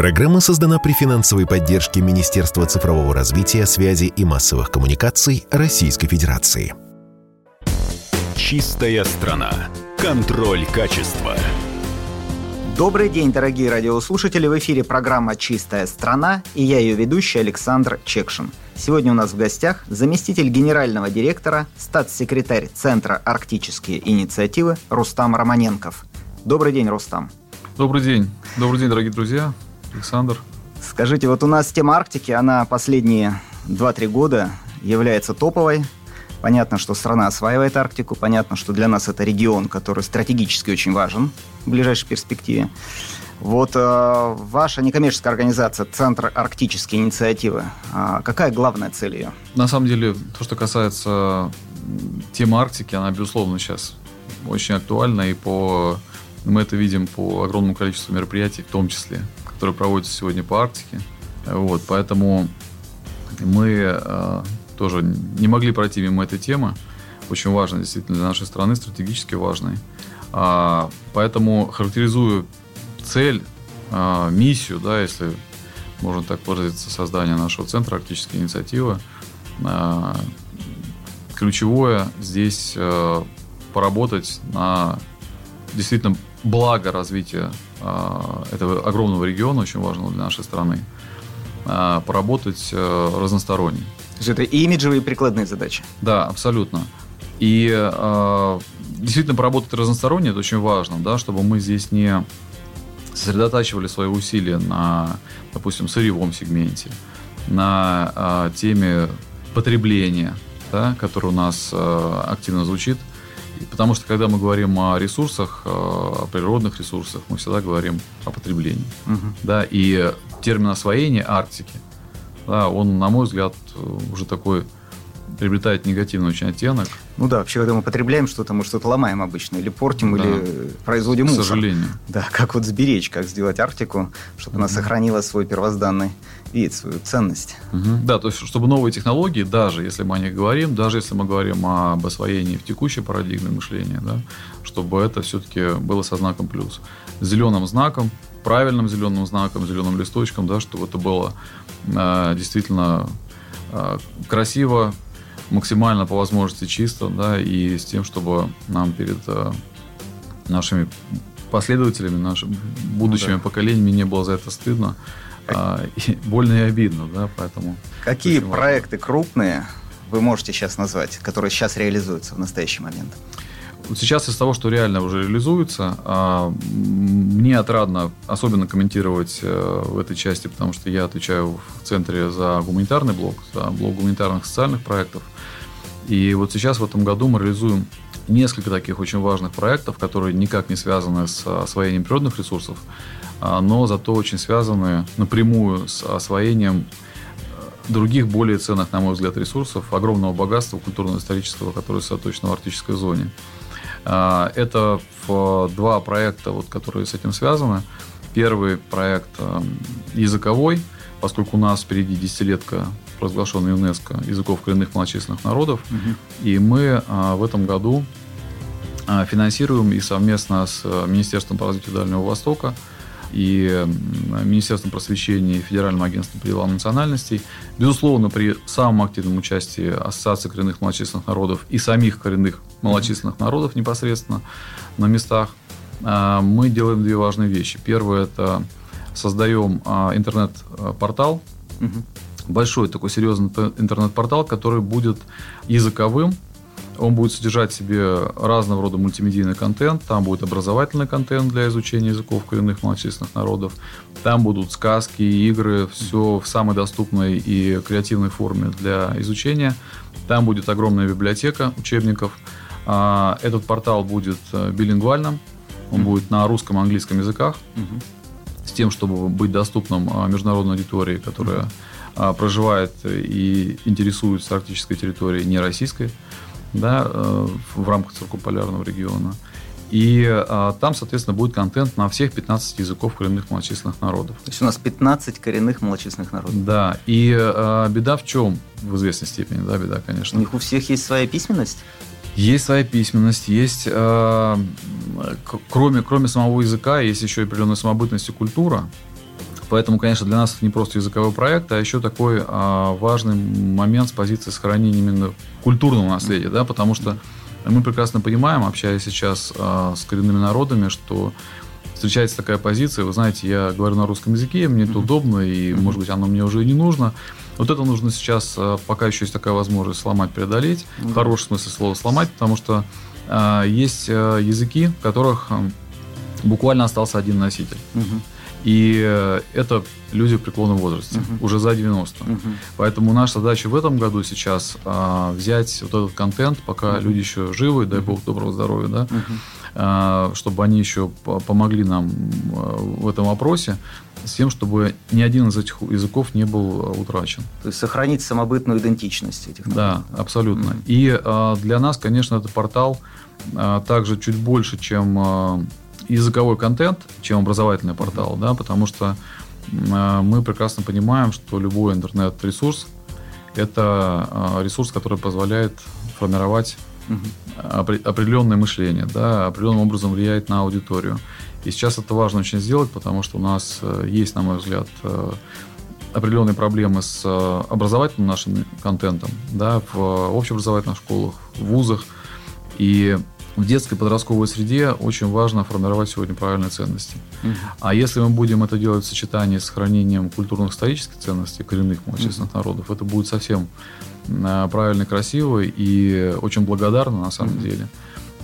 Программа создана при финансовой поддержке Министерства цифрового развития, связи и массовых коммуникаций Российской Федерации. Чистая страна. Контроль качества. Добрый день, дорогие радиослушатели. В эфире программа «Чистая страна» и я ее ведущий Александр Чекшин. Сегодня у нас в гостях заместитель генерального директора, статс-секретарь Центра «Арктические инициативы» Рустам Романенков. Добрый день, Рустам. Добрый день. Добрый день, дорогие друзья. Александр. Скажите, вот у нас тема Арктики, она последние 2-3 года является топовой. Понятно, что страна осваивает Арктику, понятно, что для нас это регион, который стратегически очень важен в ближайшей перспективе. Вот э, ваша некоммерческая организация, Центр Арктические инициативы, э, какая главная цель ее? На самом деле, то, что касается темы Арктики, она, безусловно, сейчас очень актуальна, и по, мы это видим по огромному количеству мероприятий, в том числе которые проводятся сегодня по Арктике. Вот, поэтому мы э, тоже не могли пройти мимо этой темы. Очень важной, действительно, для нашей страны, стратегически важной. А, поэтому характеризую цель, а, миссию, да, если можно так выразиться, создания нашего центра арктической инициативы. А, ключевое здесь поработать на действительно благо развития этого огромного региона, очень важного для нашей страны, а, поработать э, разносторонне. То есть это и имиджевые, и прикладные задачи? Да, абсолютно. И действительно поработать разносторонне, это очень важно, да, чтобы мы здесь не сосредотачивали свои усилия на, допустим, сырьевом сегменте, на теме потребления, да, который у нас активно звучит – Потому что когда мы говорим о ресурсах, э, о природных ресурсах, мы всегда говорим о потреблении. Угу. Да, и термин освоения Арктики, да, он, на мой взгляд, уже такой приобретает негативный очень оттенок. Ну да, вообще, когда мы потребляем что-то, мы что-то ломаем обычно, или портим, да. или производим К сожалению. Да, как вот сберечь, как сделать Арктику, чтобы mm она сохранила свой первозданный вид, свою ценность. Угу. Да, то есть, чтобы новые технологии, даже если мы о них говорим, даже если мы говорим об освоении в текущей парадигме мышления, да, чтобы это все-таки было со знаком плюс. Зеленым знаком, правильным зеленым знаком, зеленым листочком, да, чтобы это было э, действительно э, красиво, максимально по возможности чисто, да, и с тем, чтобы нам перед э, нашими последователями, нашими будущими ну, да. поколениями не было за это стыдно, как... а, и больно и обидно, да, поэтому. Какие проекты важно. крупные вы можете сейчас назвать, которые сейчас реализуются в настоящий момент? Сейчас из того, что реально уже реализуется, а, мне отрадно особенно комментировать э, в этой части, потому что я отвечаю в центре за гуманитарный блок, за блок гуманитарных социальных проектов. И вот сейчас в этом году мы реализуем несколько таких очень важных проектов, которые никак не связаны с освоением природных ресурсов, а, но зато очень связаны напрямую с освоением э, других более ценных, на мой взгляд, ресурсов, огромного богатства культурно-исторического, которое сосредоточено в арктической зоне. А, это два проекта, вот, которые с этим связаны. Первый проект э, языковой, поскольку у нас впереди десятилетка провозглашенной ЮНЕСКО языков коренных малочисленных народов. Угу. И мы а, в этом году а, финансируем и совместно с Министерством по развитию Дальнего Востока и Министерством просвещения и Федеральным агентством по делам национальностей. Безусловно, при самом активном участии Ассоциации коренных малочисленных народов и самих коренных малочисленных народов непосредственно на местах, а, мы делаем две важные вещи. Первое – это создаем а, интернет-портал, угу. большой такой серьезный интернет-портал, который будет языковым, он будет содержать в себе разного рода мультимедийный контент. Там будет образовательный контент для изучения языков коренных малочисленных народов. Там будут сказки, игры, все в самой доступной и креативной форме для изучения. Там будет огромная библиотека учебников. А, этот портал будет э, билингвальным. Он будет на русском и английском языках. С тем, чтобы быть доступным а, международной аудитории, которая а, проживает и интересуется арктической территорией не российской да, э, в рамках циркуполярного региона. И а, там, соответственно, будет контент на всех 15 языков коренных малочисленных народов. То есть у нас 15 коренных малочисленных народов. Да. И а, беда в чем? В известной степени, да, беда, конечно. У них у всех есть своя письменность? Есть своя письменность, есть, э, кроме, кроме самого языка, есть еще и определенная самобытность и культура. Поэтому, конечно, для нас это не просто языковой проект, а еще такой а, важный момент с позиции сохранения именно культурного наследия, да, потому что мы прекрасно понимаем, общаясь сейчас а, с коренными народами, что встречается такая позиция, вы знаете, я говорю на русском языке, мне это удобно, и, может быть, оно мне уже и не нужно. Вот это нужно сейчас, а, пока еще есть такая возможность, сломать, преодолеть, в хорошем смысле слова сломать, потому что а, есть а, языки, в которых а, буквально остался один носитель. И э, это люди в преклонном возрасте, Мгм. уже за 90. Мгм. Поэтому наша задача в этом году сейчас а, взять вот этот контент, пока Мгм. люди еще живы, дай бог доброго здоровья, да, Мгм. а, чтобы они еще по- помогли нам а, в этом вопросе, с тем, чтобы ни один из этих языков не был а, утрачен. То есть сохранить самобытную идентичность этих Да, абсолютно. Мгм. И а, для нас, конечно, это портал а, также чуть больше, чем а, языковой контент, чем образовательный портал, да, потому что а, мы прекрасно понимаем, что любой интернет-ресурс это а, ресурс, который позволяет формировать опре- определенное мышление, да, определенным образом влияет на аудиторию. И сейчас это важно очень сделать, потому что у нас э, есть, на мой взгляд, э, определенные проблемы с э, образовательным нашим контентом, да, в общеобразовательных школах, в вузах. И в детской подростковой среде очень важно формировать сегодня правильные ценности. Мгм. А если мы будем это делать в сочетании с сохранением культурно-исторических ценностей коренных малочисленных народов, это будет совсем э, правильно, красиво и очень благодарно на самом Мгм. деле.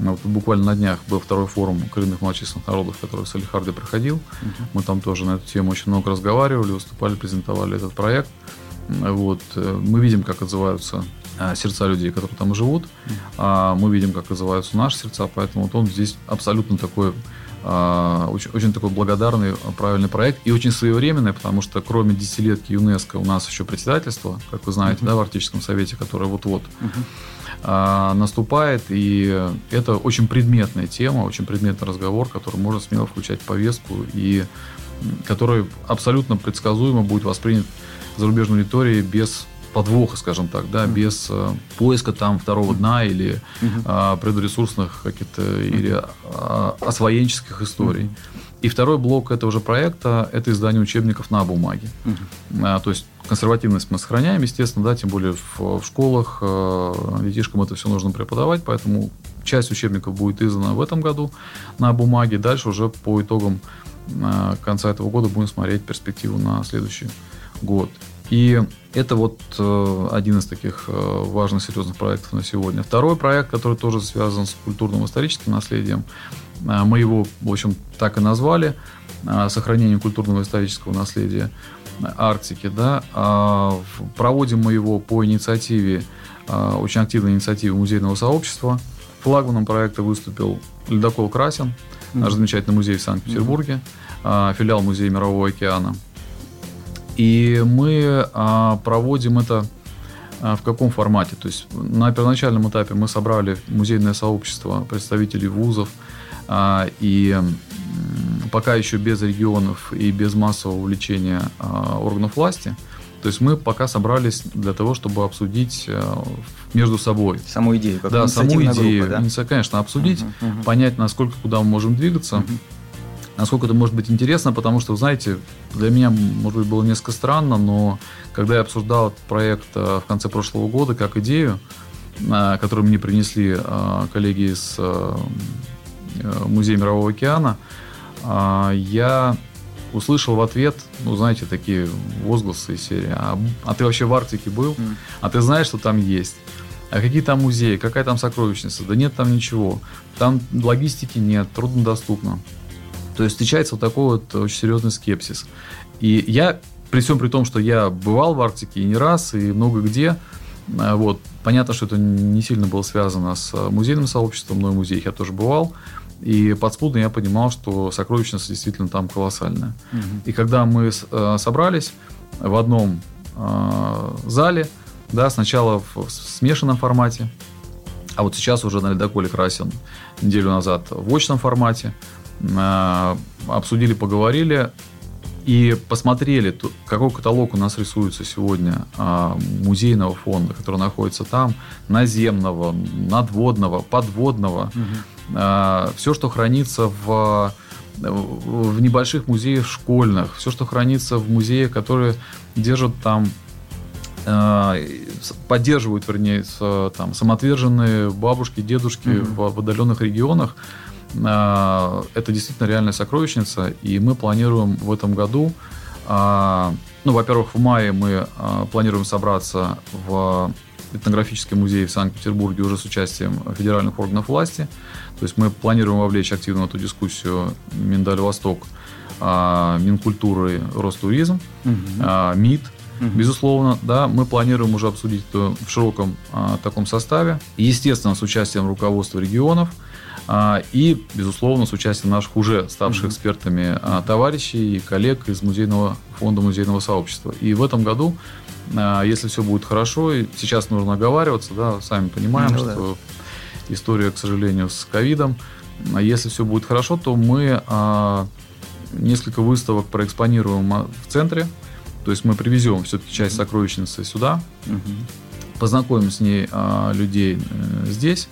Ну, Вот буквально на днях был второй форум коренных малочисленных народов, который в Салихарде проходил. Мы там тоже на эту тему очень много разговаривали, выступали, презентовали этот проект. Вот. э, Мы видим, как отзываются а, сердца людей, которые там живут. А, Мы видим, как отзываются наши сердца, поэтому вот он здесь абсолютно такой а, очень, очень такой благодарный, а, правильный проект и очень своевременный, потому что кроме десятилетки ЮНЕСКО у нас еще председательство, как вы знаете, Мгм. да, в Арктическом совете, которое вот-вот а, наступает, и это очень предметная тема, очень предметный разговор, который можно смело включать в повестку, и который абсолютно предсказуемо будет воспринят зарубежной аудиторией без подвоха, скажем так, да, Мгм. без э, поиска там второго дна или Мгм. а, предресурсных каких-то или а, освоенческих историй. Мгм. И второй блок этого же проекта – это издание учебников на бумаге. Мгм. А, то есть консервативность мы сохраняем, естественно, да, тем более в, в школах э, детишкам это все нужно преподавать, поэтому часть учебников будет издана в этом году на бумаге. Дальше уже по итогам э, конца этого года будем смотреть перспективу на следующий год. И это вот э, один из таких э, важных, серьезных проектов на сегодня. Второй проект, который тоже связан с культурным историческим наследием, э, мы его, в общем, так и назвали, э, сохранение культурного исторического наследия Арктики, да. А, Проводим мы его по инициативе, очень активной инициативе музейного сообщества. Флагманом проекта выступил Ледокол Красин, наш Мгм. замечательный музей в Санкт-Петербурге, филиал Музея Мирового океана. И мы а, проводим это а, в каком формате? То есть на первоначальном этапе мы собрали музейное сообщество представителей вузов а, и пока еще без регионов и без массового увлечения а, органов власти. То есть мы пока собрались для того, чтобы обсудить а, между собой. Саму идею, как да, саму идею, группа, да? конечно, обсудить, Мгм, мгм. понять, насколько куда мы можем двигаться, Мгм. Насколько это может быть интересно, потому что, вы знаете, для меня, может быть, было несколько странно, но когда я обсуждал этот проект э, в конце прошлого года как идею, э, которую мне принесли э, коллеги из Музея Мирового океана, я услышал в ответ, ну, знаете, такие возгласы из серии, а, а ты вообще в Арктике был? А ты знаешь, что там есть? А какие там музеи? Какая там сокровищница? Да нет там ничего. Там логистики нет, труднодоступно. То есть встречается вот такой вот очень серьезный скепсис. И я, при всем при том, что я бывал в Арктике и не раз, и много где, а, вот, понятно, что это не сильно было связано с музейным сообществом, но и в музеях я тоже бывал. И подспудно я понимал, что сокровищница действительно там колоссальная. Мгм. И когда мы э, собрались в одном э, зале, да, сначала в, смешанном формате, а вот сейчас уже на ледоколе Красин неделю назад в очном формате, э, обсудили, поговорили и посмотрели, какой каталог у нас рисуется сегодня а, музейного фонда, который находится там, наземного, надводного, подводного, Мгм. все, что хранится в в небольших музеях школьных, все, что хранится в музеях, которые держат там э, поддерживают, вернее, там, самоотверженные бабушки, дедушки mm-hmm. в, в отдаленных регионах. Э, это действительно реальная сокровищница, и мы планируем в этом году, ну, во-первых, в мае мы планируем собраться в этнографический музей в Санкт-Петербурге уже с участием федеральных органов власти. То есть мы планируем вовлечь активно в эту дискуссию Миндаль Восток, а, Минкультуры, Ростуризм, угу. МИД, Угу. Безусловно, да, мы планируем уже обсудить это в широком а, таком составе. Естественно, с участием руководства регионов а, и, безусловно, с участием наших уже ставших экспертами а, товарищей и коллег из музейного фонда музейного сообщества. И в этом году а, если все будет хорошо, сейчас нужно оговариваться, да, сами понимаем, ну, что история, к сожалению, с ковидом. А если все будет хорошо, то мы а, несколько выставок проэкспонируем в центре. То есть мы привезем все-таки часть сокровищницы сюда, угу. познакомим с ней а, людей а, здесь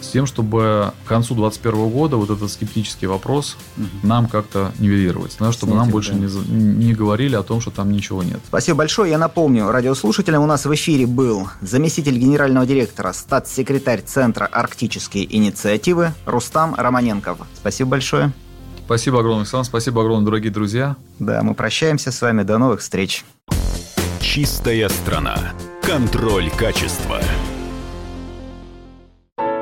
с тем, чтобы к концу 2021 года вот этот скептический вопрос угу. нам как-то нивелировать, да, чтобы Снятие, нам больше да. не, не говорили о том, что там ничего нет. Спасибо большое. Я напомню радиослушателям, у нас в эфире был заместитель генерального директора, статс-секретарь Центра «Арктические инициативы» Рустам Романенков. Спасибо большое. Спасибо огромное, Александр. Спасибо огромное, дорогие друзья. Да, мы прощаемся с вами. До новых встреч. Чистая страна. Контроль качества.